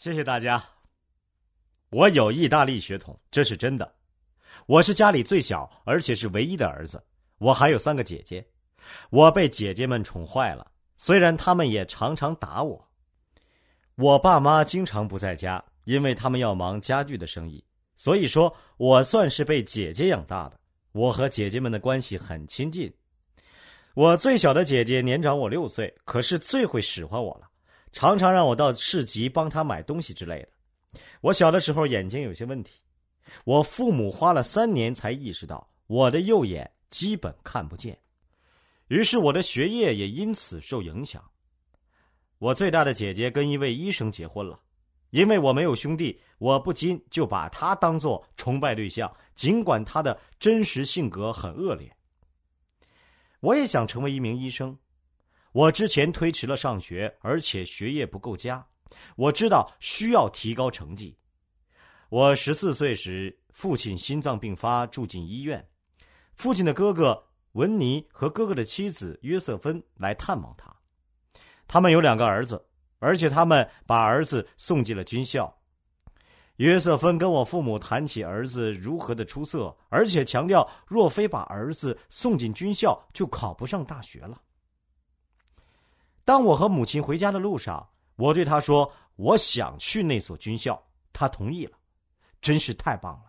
谢谢大家。我有意大利血统，这是真的。我是家里最小，而且是唯一的儿子。我还有三个姐姐，我被姐姐们宠坏了。虽然他们也常常打我。我爸妈经常不在家，因为他们要忙家具的生意。所以说我算是被姐姐养大的。我和姐姐们的关系很亲近。我最小的姐姐年长我六岁，可是最会使唤我了。常常让我到市集帮他买东西之类的。我小的时候眼睛有些问题，我父母花了三年才意识到我的右眼基本看不见，于是我的学业也因此受影响。我最大的姐姐跟一位医生结婚了，因为我没有兄弟，我不禁就把她当做崇拜对象，尽管她的真实性格很恶劣。我也想成为一名医生。我之前推迟了上学，而且学业不够佳。我知道需要提高成绩。我十四岁时，父亲心脏病发，住进医院。父亲的哥哥文尼和哥哥的妻子约瑟芬来探望他。他们有两个儿子，而且他们把儿子送进了军校。约瑟芬跟我父母谈起儿子如何的出色，而且强调，若非把儿子送进军校，就考不上大学了。当我和母亲回家的路上，我对他说：“我想去那所军校。”他同意了，真是太棒了。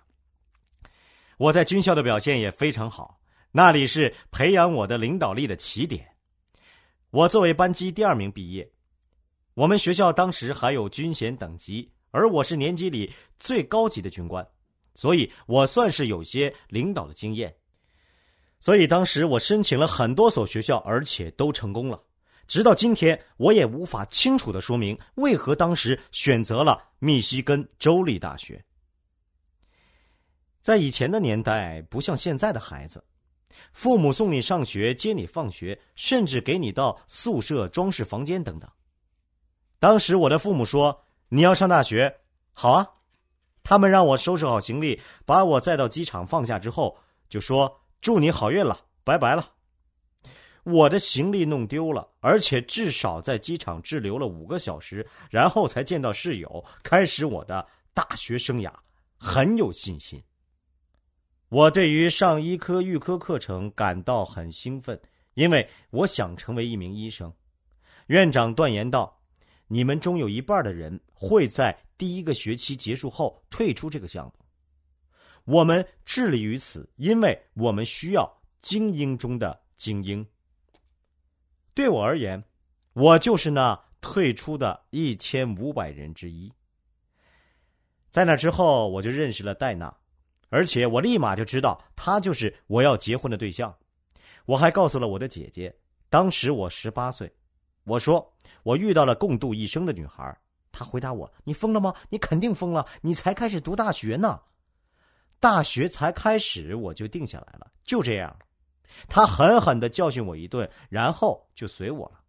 我在军校的表现也非常好，那里是培养我的领导力的起点。我作为班级第二名毕业。我们学校当时还有军衔等级，而我是年级里最高级的军官，所以我算是有些领导的经验。所以当时我申请了很多所学校，而且都成功了。直到今天，我也无法清楚的说明为何当时选择了密西根州立大学。在以前的年代，不像现在的孩子，父母送你上学、接你放学，甚至给你到宿舍装饰房间等等。当时我的父母说：“你要上大学，好啊。”他们让我收拾好行李，把我载到机场放下之后，就说：“祝你好运了，拜拜了。”我的行李弄丢了，而且至少在机场滞留了五个小时，然后才见到室友，开始我的大学生涯，很有信心。我对于上医科、预科课程感到很兴奋，因为我想成为一名医生。院长断言道：“你们中有一半的人会在第一个学期结束后退出这个项目。我们致力于此，因为我们需要精英中的精英。”对我而言，我就是那退出的一千五百人之一。在那之后，我就认识了戴娜，而且我立马就知道她就是我要结婚的对象。我还告诉了我的姐姐，当时我十八岁，我说我遇到了共度一生的女孩。她回答我：“你疯了吗？你肯定疯了！你才开始读大学呢，大学才开始我就定下来了，就这样。”他狠狠的教训我一顿，然后就随我了。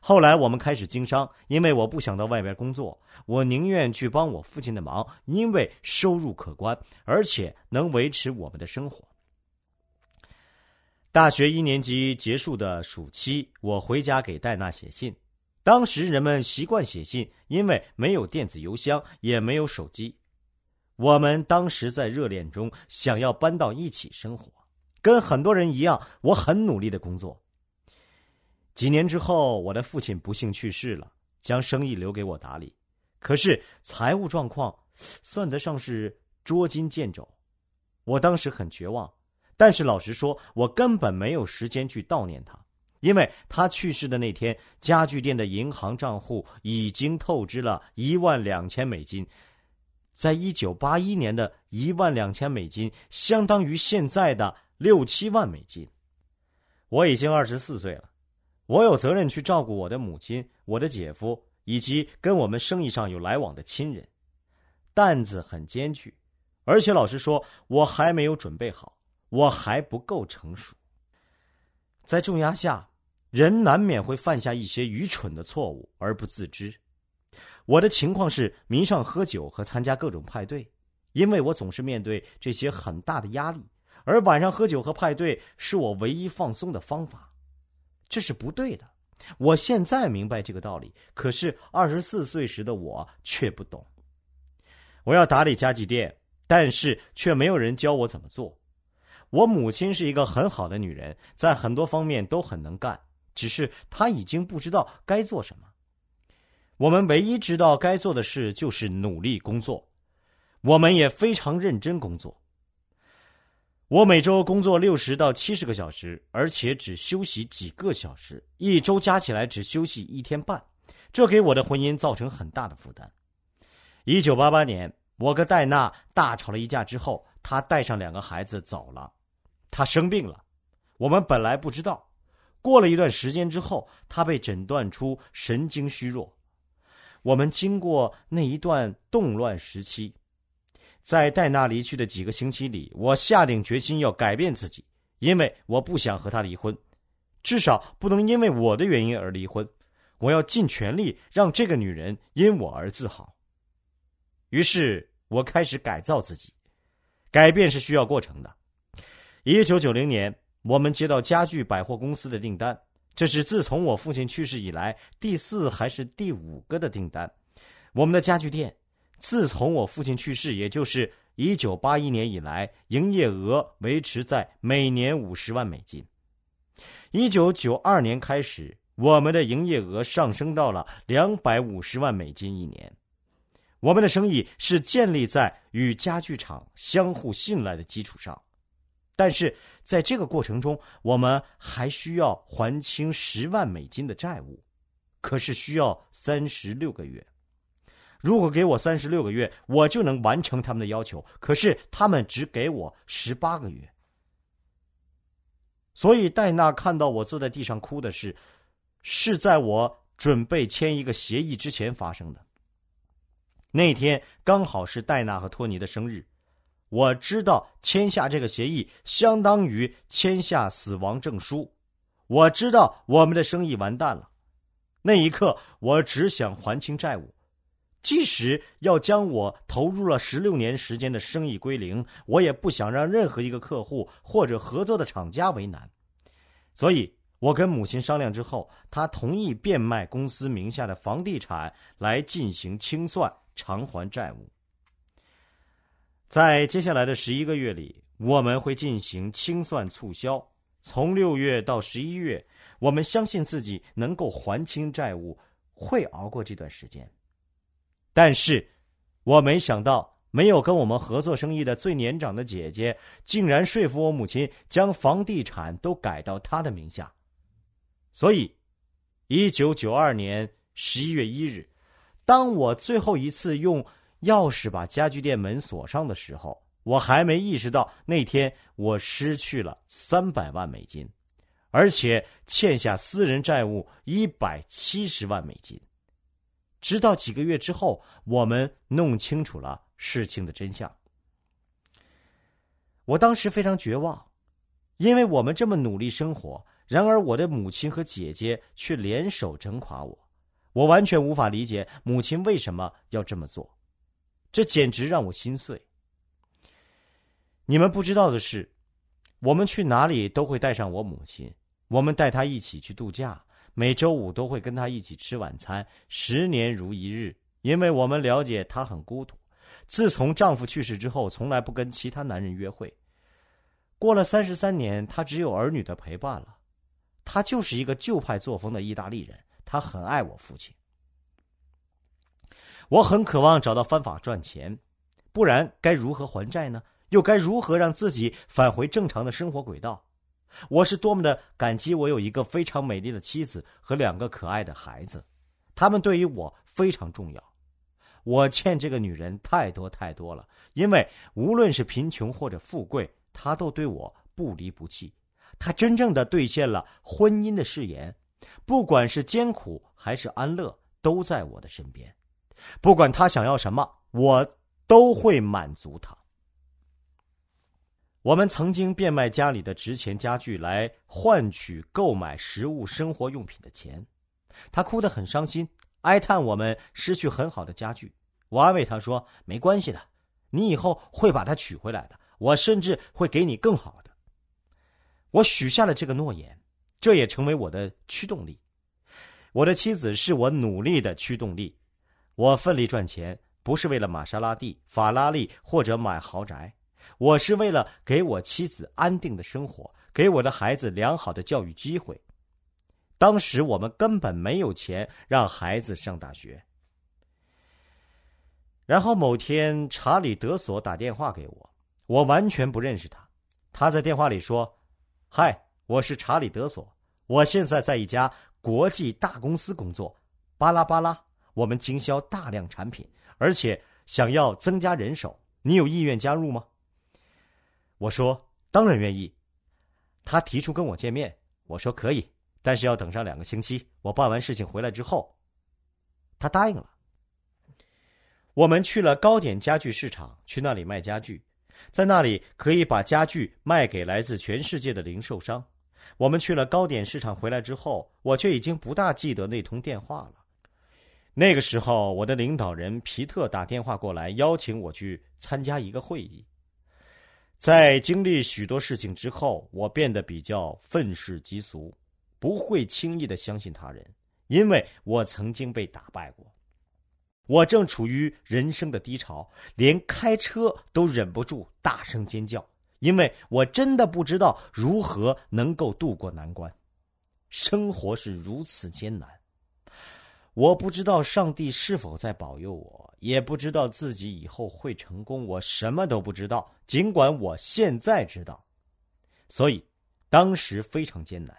后来我们开始经商，因为我不想到外边工作，我宁愿去帮我父亲的忙，因为收入可观，而且能维持我们的生活。大学一年级结束的暑期，我回家给戴娜写信。当时人们习惯写信，因为没有电子邮箱，也没有手机。我们当时在热恋中，想要搬到一起生活。跟很多人一样，我很努力的工作。几年之后，我的父亲不幸去世了，将生意留给我打理。可是财务状况算得上是捉襟见肘。我当时很绝望，但是老实说，我根本没有时间去悼念他，因为他去世的那天，家具店的银行账户已经透支了一万两千美金。在一九八一年的一万两千美金，相当于现在的。六七万美金，我已经二十四岁了，我有责任去照顾我的母亲、我的姐夫以及跟我们生意上有来往的亲人，担子很艰巨，而且老实说，我还没有准备好，我还不够成熟。在重压下，人难免会犯下一些愚蠢的错误而不自知。我的情况是迷上喝酒和参加各种派对，因为我总是面对这些很大的压力。而晚上喝酒和派对是我唯一放松的方法，这是不对的，我现在明白这个道理，可是二十四岁时的我却不懂。我要打理家具店，但是却没有人教我怎么做。我母亲是一个很好的女人，在很多方面都很能干，只是她已经不知道该做什么。我们唯一知道该做的事就是努力工作，我们也非常认真工作。我每周工作六十到七十个小时，而且只休息几个小时，一周加起来只休息一天半，这给我的婚姻造成很大的负担。一九八八年，我跟戴娜大吵了一架之后，她带上两个孩子走了。她生病了，我们本来不知道。过了一段时间之后，她被诊断出神经虚弱。我们经过那一段动乱时期。在戴娜离去的几个星期里，我下定决心要改变自己，因为我不想和她离婚，至少不能因为我的原因而离婚。我要尽全力让这个女人因我而自豪。于是我开始改造自己，改变是需要过程的。一九九零年，我们接到家具百货公司的订单，这是自从我父亲去世以来第四还是第五个的订单。我们的家具店。自从我父亲去世，也就是一九八一年以来，营业额维持在每年五十万美金。一九九二年开始，我们的营业额上升到了两百五十万美金一年。我们的生意是建立在与家具厂相互信赖的基础上，但是在这个过程中，我们还需要还清十万美金的债务，可是需要三十六个月。如果给我三十六个月，我就能完成他们的要求。可是他们只给我十八个月，所以戴娜看到我坐在地上哭的事，是在我准备签一个协议之前发生的。那天刚好是戴娜和托尼的生日，我知道签下这个协议相当于签下死亡证书。我知道我们的生意完蛋了。那一刻，我只想还清债务。即使要将我投入了十六年时间的生意归零，我也不想让任何一个客户或者合作的厂家为难。所以，我跟母亲商量之后，她同意变卖公司名下的房地产来进行清算，偿还债务。在接下来的十一个月里，我们会进行清算促销，从六月到十一月，我们相信自己能够还清债务，会熬过这段时间。但是，我没想到，没有跟我们合作生意的最年长的姐姐，竟然说服我母亲将房地产都改到她的名下。所以，一九九二年十一月一日，当我最后一次用钥匙把家具店门锁上的时候，我还没意识到那天我失去了三百万美金，而且欠下私人债务一百七十万美金。直到几个月之后，我们弄清楚了事情的真相。我当时非常绝望，因为我们这么努力生活，然而我的母亲和姐姐却联手整垮我。我完全无法理解母亲为什么要这么做，这简直让我心碎。你们不知道的是，我们去哪里都会带上我母亲，我们带她一起去度假。每周五都会跟他一起吃晚餐，十年如一日。因为我们了解她很孤独，自从丈夫去世之后，从来不跟其他男人约会。过了三十三年，她只有儿女的陪伴了。她就是一个旧派作风的意大利人，她很爱我父亲。我很渴望找到方法赚钱，不然该如何还债呢？又该如何让自己返回正常的生活轨道？我是多么的感激，我有一个非常美丽的妻子和两个可爱的孩子，他们对于我非常重要。我欠这个女人太多太多了，因为无论是贫穷或者富贵，她都对我不离不弃。她真正的兑现了婚姻的誓言，不管是艰苦还是安乐，都在我的身边。不管她想要什么，我都会满足她。我们曾经变卖家里的值钱家具来换取购买食物、生活用品的钱，他哭得很伤心，哀叹我们失去很好的家具。我安慰他说：“没关系的，你以后会把它取回来的。我甚至会给你更好的。”我许下了这个诺言，这也成为我的驱动力。我的妻子是我努力的驱动力。我奋力赚钱，不是为了玛莎拉蒂、法拉利或者买豪宅，我是为了给我妻子安定的生活，给我的孩子良好的教育机会。当时我们根本没有钱让孩子上大学。然后某天，查理·德索打电话给我，我完全不认识他。他在电话里说：“嗨，我是查理·德索，我现在在一家国际大公司工作，巴拉巴拉，我们经销大量产品，而且想要增加人手，你有意愿加入吗？”我说：“当然愿意。”他提出跟我见面，我说可以，但是要等上两个星期，我办完事情回来之后。他答应了。我们去了糕点家具市场，去那里卖家具，在那里可以把家具卖给来自全世界的零售商。我们去了糕点市场回来之后，我却已经不大记得那通电话了。那个时候，我的领导人皮特打电话过来，邀请我去参加一个会议。在经历许多事情之后，我变得比较愤世嫉俗，不会轻易的相信他人，因为我曾经被打败过。我正处于人生的低潮，连开车都忍不住大声尖叫，因为我真的不知道如何能够渡过难关。生活是如此艰难，我不知道上帝是否在保佑我，也不知道自己以后会成功，我什么都不知道。尽管我现在知道，所以当时非常艰难。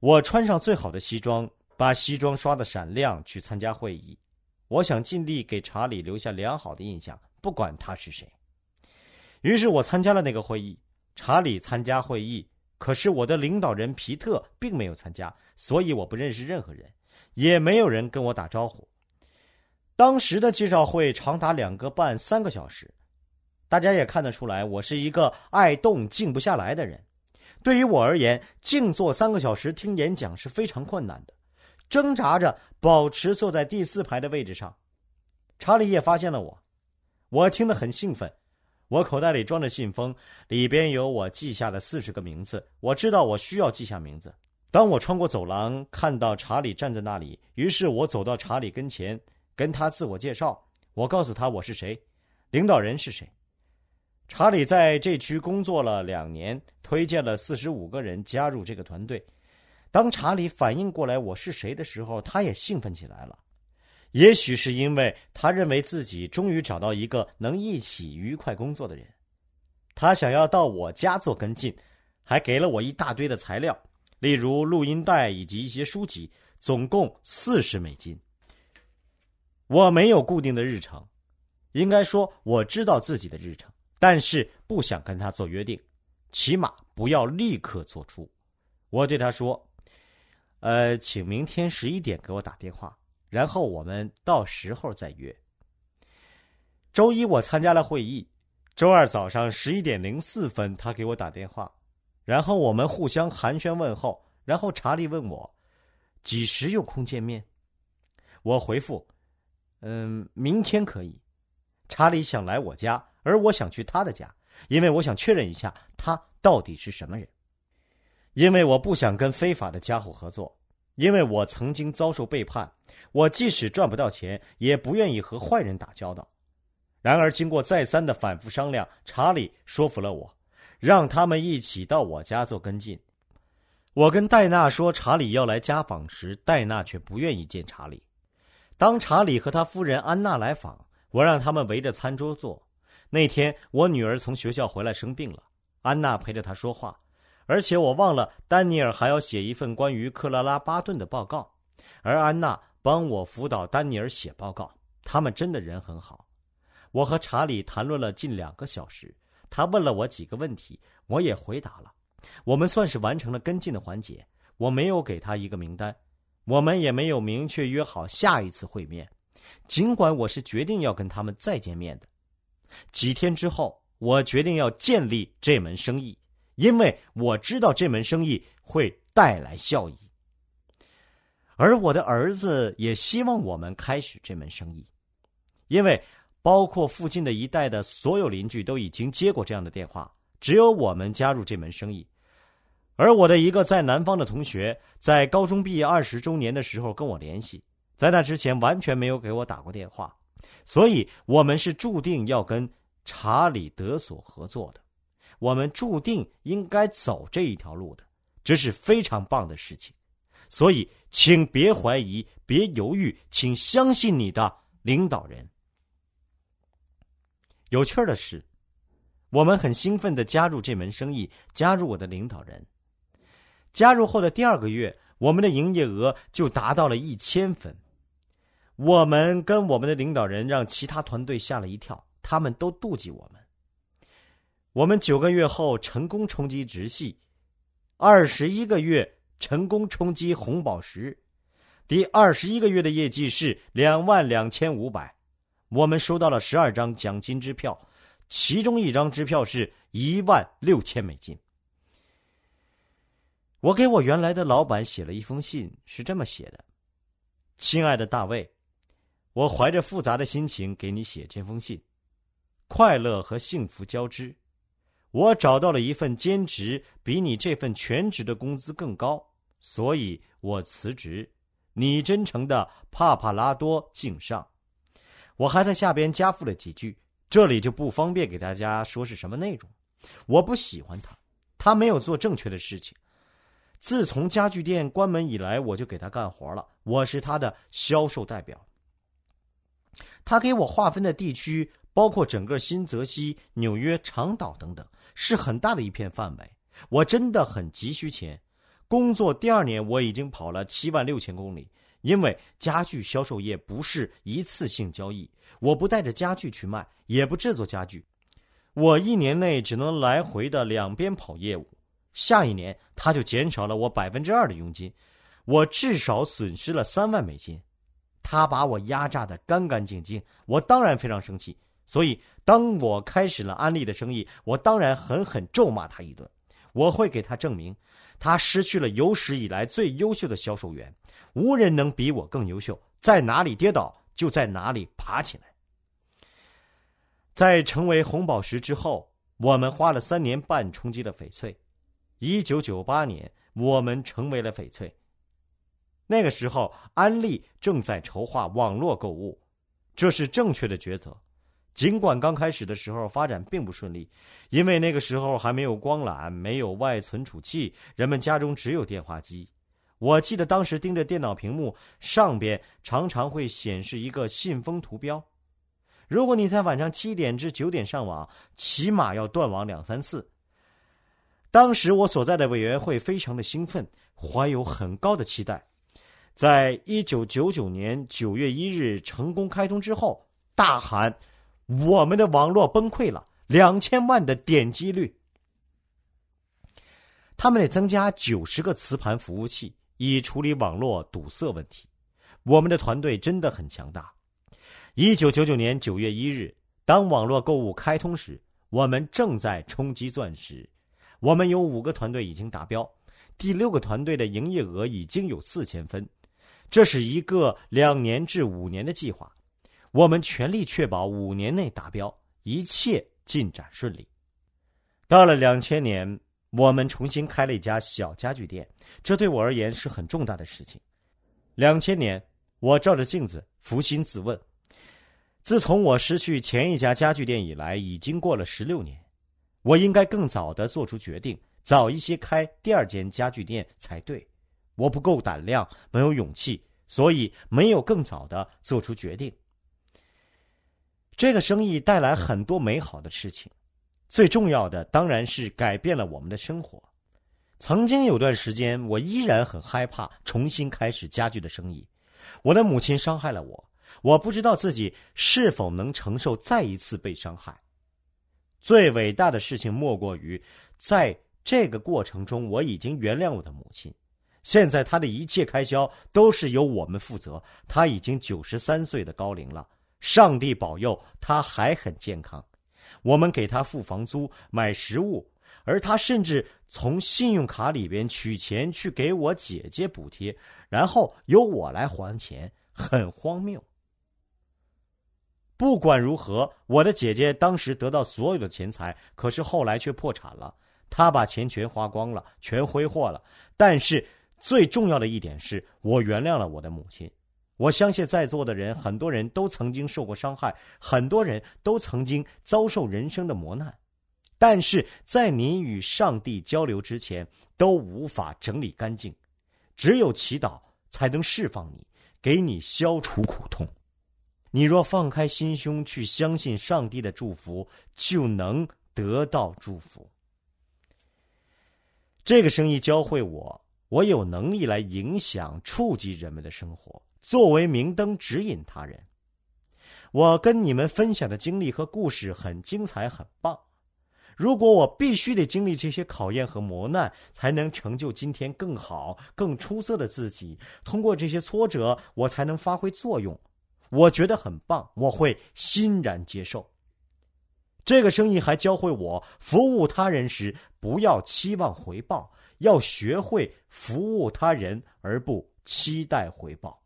我穿上最好的西装，把西装刷的闪亮，去参加会议。我想尽力给查理留下良好的印象，不管他是谁。于是我参加了那个会议。查理参加会议，可是我的领导人皮特并没有参加，所以我不认识任何人，也没有人跟我打招呼。当时的介绍会长达两个半三个小时，大家也看得出来，我是一个爱动静不下来的人。对于我而言，静坐三个小时听演讲是非常困难的。挣扎着保持坐在第四排的位置上，查理也发现了我。我听得很兴奋，我口袋里装着信封，里边有我记下的四十个名字。我知道我需要记下名字。当我穿过走廊，看到查理站在那里，于是我走到查理跟前，跟他自我介绍。我告诉他我是谁，领导人是谁。查理在这区工作了两年，推荐了四十五个人加入这个团队。当查理反应过来我是谁的时候，他也兴奋起来了。也许是因为他认为自己终于找到一个能一起愉快工作的人，他想要到我家做跟进，还给了我一大堆的材料，例如录音带以及一些书籍，总共四十美金。我没有固定的日程，应该说我知道自己的日程，但是不想跟他做约定，起码不要立刻做出。我对他说。呃，请明天十一点给我打电话，然后我们到时候再约。周一我参加了会议，周二早上十一点零四分他给我打电话，然后我们互相寒暄问候，然后查理问我几时有空见面，我回复，嗯，明天可以。查理想来我家，而我想去他的家，因为我想确认一下他到底是什么人。因为我不想跟非法的家伙合作，因为我曾经遭受背叛，我即使赚不到钱，也不愿意和坏人打交道。然而，经过再三的反复商量，查理说服了我，让他们一起到我家做跟进。我跟戴娜说查理要来家访时，戴娜却不愿意见查理。当查理和他夫人安娜来访，我让他们围着餐桌坐。那天，我女儿从学校回来生病了，安娜陪着她说话。而且我忘了，丹尼尔还要写一份关于克拉拉巴顿的报告，而安娜帮我辅导丹尼尔写报告。他们真的人很好。我和查理谈论了近两个小时，他问了我几个问题，我也回答了。我们算是完成了跟进的环节。我没有给他一个名单，我们也没有明确约好下一次会面，尽管我是决定要跟他们再见面的。几天之后，我决定要建立这门生意。因为我知道这门生意会带来效益，而我的儿子也希望我们开始这门生意，因为包括附近的一带的所有邻居都已经接过这样的电话，只有我们加入这门生意。而我的一个在南方的同学，在高中毕业二十周年的时候跟我联系，在那之前完全没有给我打过电话，所以我们是注定要跟查理德索合作的，我们注定应该走这一条路的，这是非常棒的事情，所以请别怀疑，别犹豫，请相信你的领导人。有趣的是，我们很兴奋的加入这门生意，加入我的领导人。加入后的第二个月，我们的营业额就达到了一千分。我们跟我们的领导人让其他团队吓了一跳，他们都妒忌我们。我们九个月后成功冲击直系，二十一个月成功冲击红宝石，第二十一个月的业绩是两万两千五百。我们收到了十二张奖金支票，其中一张支票是一万六千美金。我给我原来的老板写了一封信，是这么写的：“亲爱的大卫，我怀着复杂的心情给你写这封信，快乐和幸福交织。我找到了一份兼职，比你这份全职的工资更高，所以我辞职。你真诚的帕帕拉多敬上。”我还在下边加附了几句，这里就不方便给大家说是什么内容。我不喜欢他，他没有做正确的事情。自从家具店关门以来，我就给他干活了。我是他的销售代表。他给我划分的地区包括整个新泽西、纽约、长岛等等，是很大的一片范围。我真的很急需钱。工作第二年，我已经跑了七万六千公里。因为家具销售业不是一次性交易，我不带着家具去卖，也不制作家具。我一年内只能来回的两边跑业务。下一年他就减少了我百分之二的佣金，我至少损失了三万美金。他把我压榨的干干净净，我当然非常生气。所以，当我开始了安利的生意，我当然狠狠咒骂他一顿。我会给他证明，他失去了有史以来最优秀的销售员，无人能比我更优秀。在哪里跌倒，就在哪里爬起来。在成为红宝石之后，我们花了三年半冲击了翡翠。一九九八年，我们成为了翡翠。那个时候，安利正在筹划网络购物，这是正确的抉择。尽管刚开始的时候发展并不顺利，因为那个时候还没有光缆，没有外存储器，人们家中只有电话机。我记得当时盯着电脑屏幕，上边常常会显示一个信封图标。如果你在晚上七点至九点上网，起码要断网两三次。当时我所在的委员会非常的兴奋，怀有很高的期待。在一九九九年九月一日成功开通之后，大喊：“我们的网络崩溃了，两千万的点击率！”他们得增加九十个磁盘服务器，以处理网络堵塞问题。我们的团队真的很强大。一九九九年九月一日，当网络购物开通时，我们正在冲击钻石。我们有五个团队已经达标，第六个团队的营业额已经有四千分，这是一个两年至五年的计划，我们全力确保五年内达标，一切进展顺利。到了两千年，我们重新开了一家小家具店，这对我而言是很重大的事情。两千年，我照着镜子扪心自问，自从我失去前一家家具店以来，已经过了十六年。我应该更早的做出决定，早一些开第二间家具店才对。我不够胆量，没有勇气，所以没有更早的做出决定。这个生意带来很多美好的事情，最重要的当然是改变了我们的生活。曾经有段时间，我依然很害怕重新开始家具的生意。我的母亲伤害了我，我不知道自己是否能承受再一次被伤害。最伟大的事情莫过于，在这个过程中，我已经原谅我的母亲。现在她的一切开销都是由我们负责。她已经九十三岁的高龄了，上帝保佑他还很健康。我们给他付房租、买食物，而他甚至从信用卡里边取钱去给我姐姐补贴，然后由我来还钱，很荒谬。不管如何，我的姐姐当时得到所有的钱财，可是后来却破产了。她把钱全花光了，全挥霍了。但是最重要的一点是我原谅了我的母亲。我相信在座的人，很多人都曾经受过伤害，很多人都曾经遭受人生的磨难，但是在你与上帝交流之前，都无法整理干净。只有祈祷才能释放你，给你消除苦痛。你若放开心胸去相信上帝的祝福，就能得到祝福。这个生意教会我，我有能力来影响、触及人们的生活，作为明灯指引他人。我跟你们分享的经历和故事很精彩，很棒。如果我必须得经历这些考验和磨难，才能成就今天更好、更出色的自己，通过这些挫折，我才能发挥作用。我觉得很棒，我会欣然接受。这个生意还教会我，服务他人时不要期望回报，要学会服务他人而不期待回报。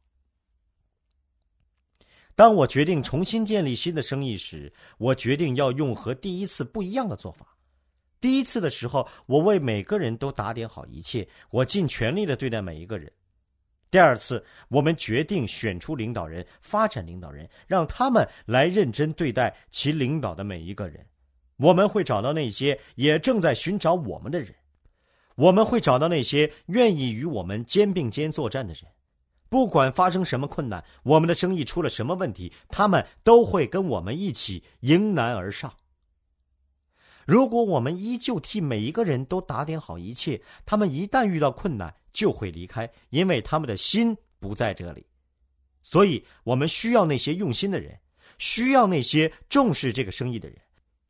当我决定重新建立新的生意时，我决定要用和第一次不一样的做法。第一次的时候，我为每个人都打点好一切，我尽全力的对待每一个人。第二次，我们决定选出领导人，发展领导人，让他们来认真对待其领导的每一个人。我们会找到那些也正在寻找我们的人，我们会找到那些愿意与我们肩并肩作战的人。不管发生什么困难，我们的生意出了什么问题，他们都会跟我们一起迎难而上。如果我们依旧替每一个人都打点好一切，他们一旦遇到困难，就会离开，因为他们的心不在这里，所以我们需要那些用心的人，需要那些重视这个生意的人，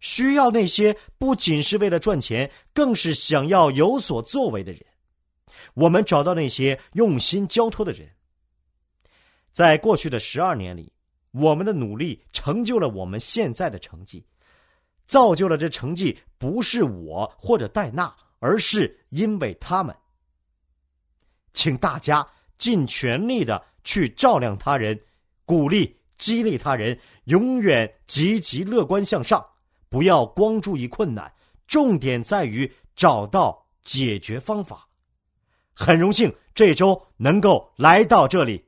需要那些不仅是为了赚钱，更是想要有所作为的人。我们找到那些用心交托的人。在过去的十二年里，我们的努力成就了我们现在的成绩，造就了这成绩不是我或者戴娜，而是因为他们。请大家尽全力的去照亮他人，鼓励、激励他人，永远积极乐观向上，不要光注意困难，重点在于找到解决方法。很荣幸这周能够来到这里。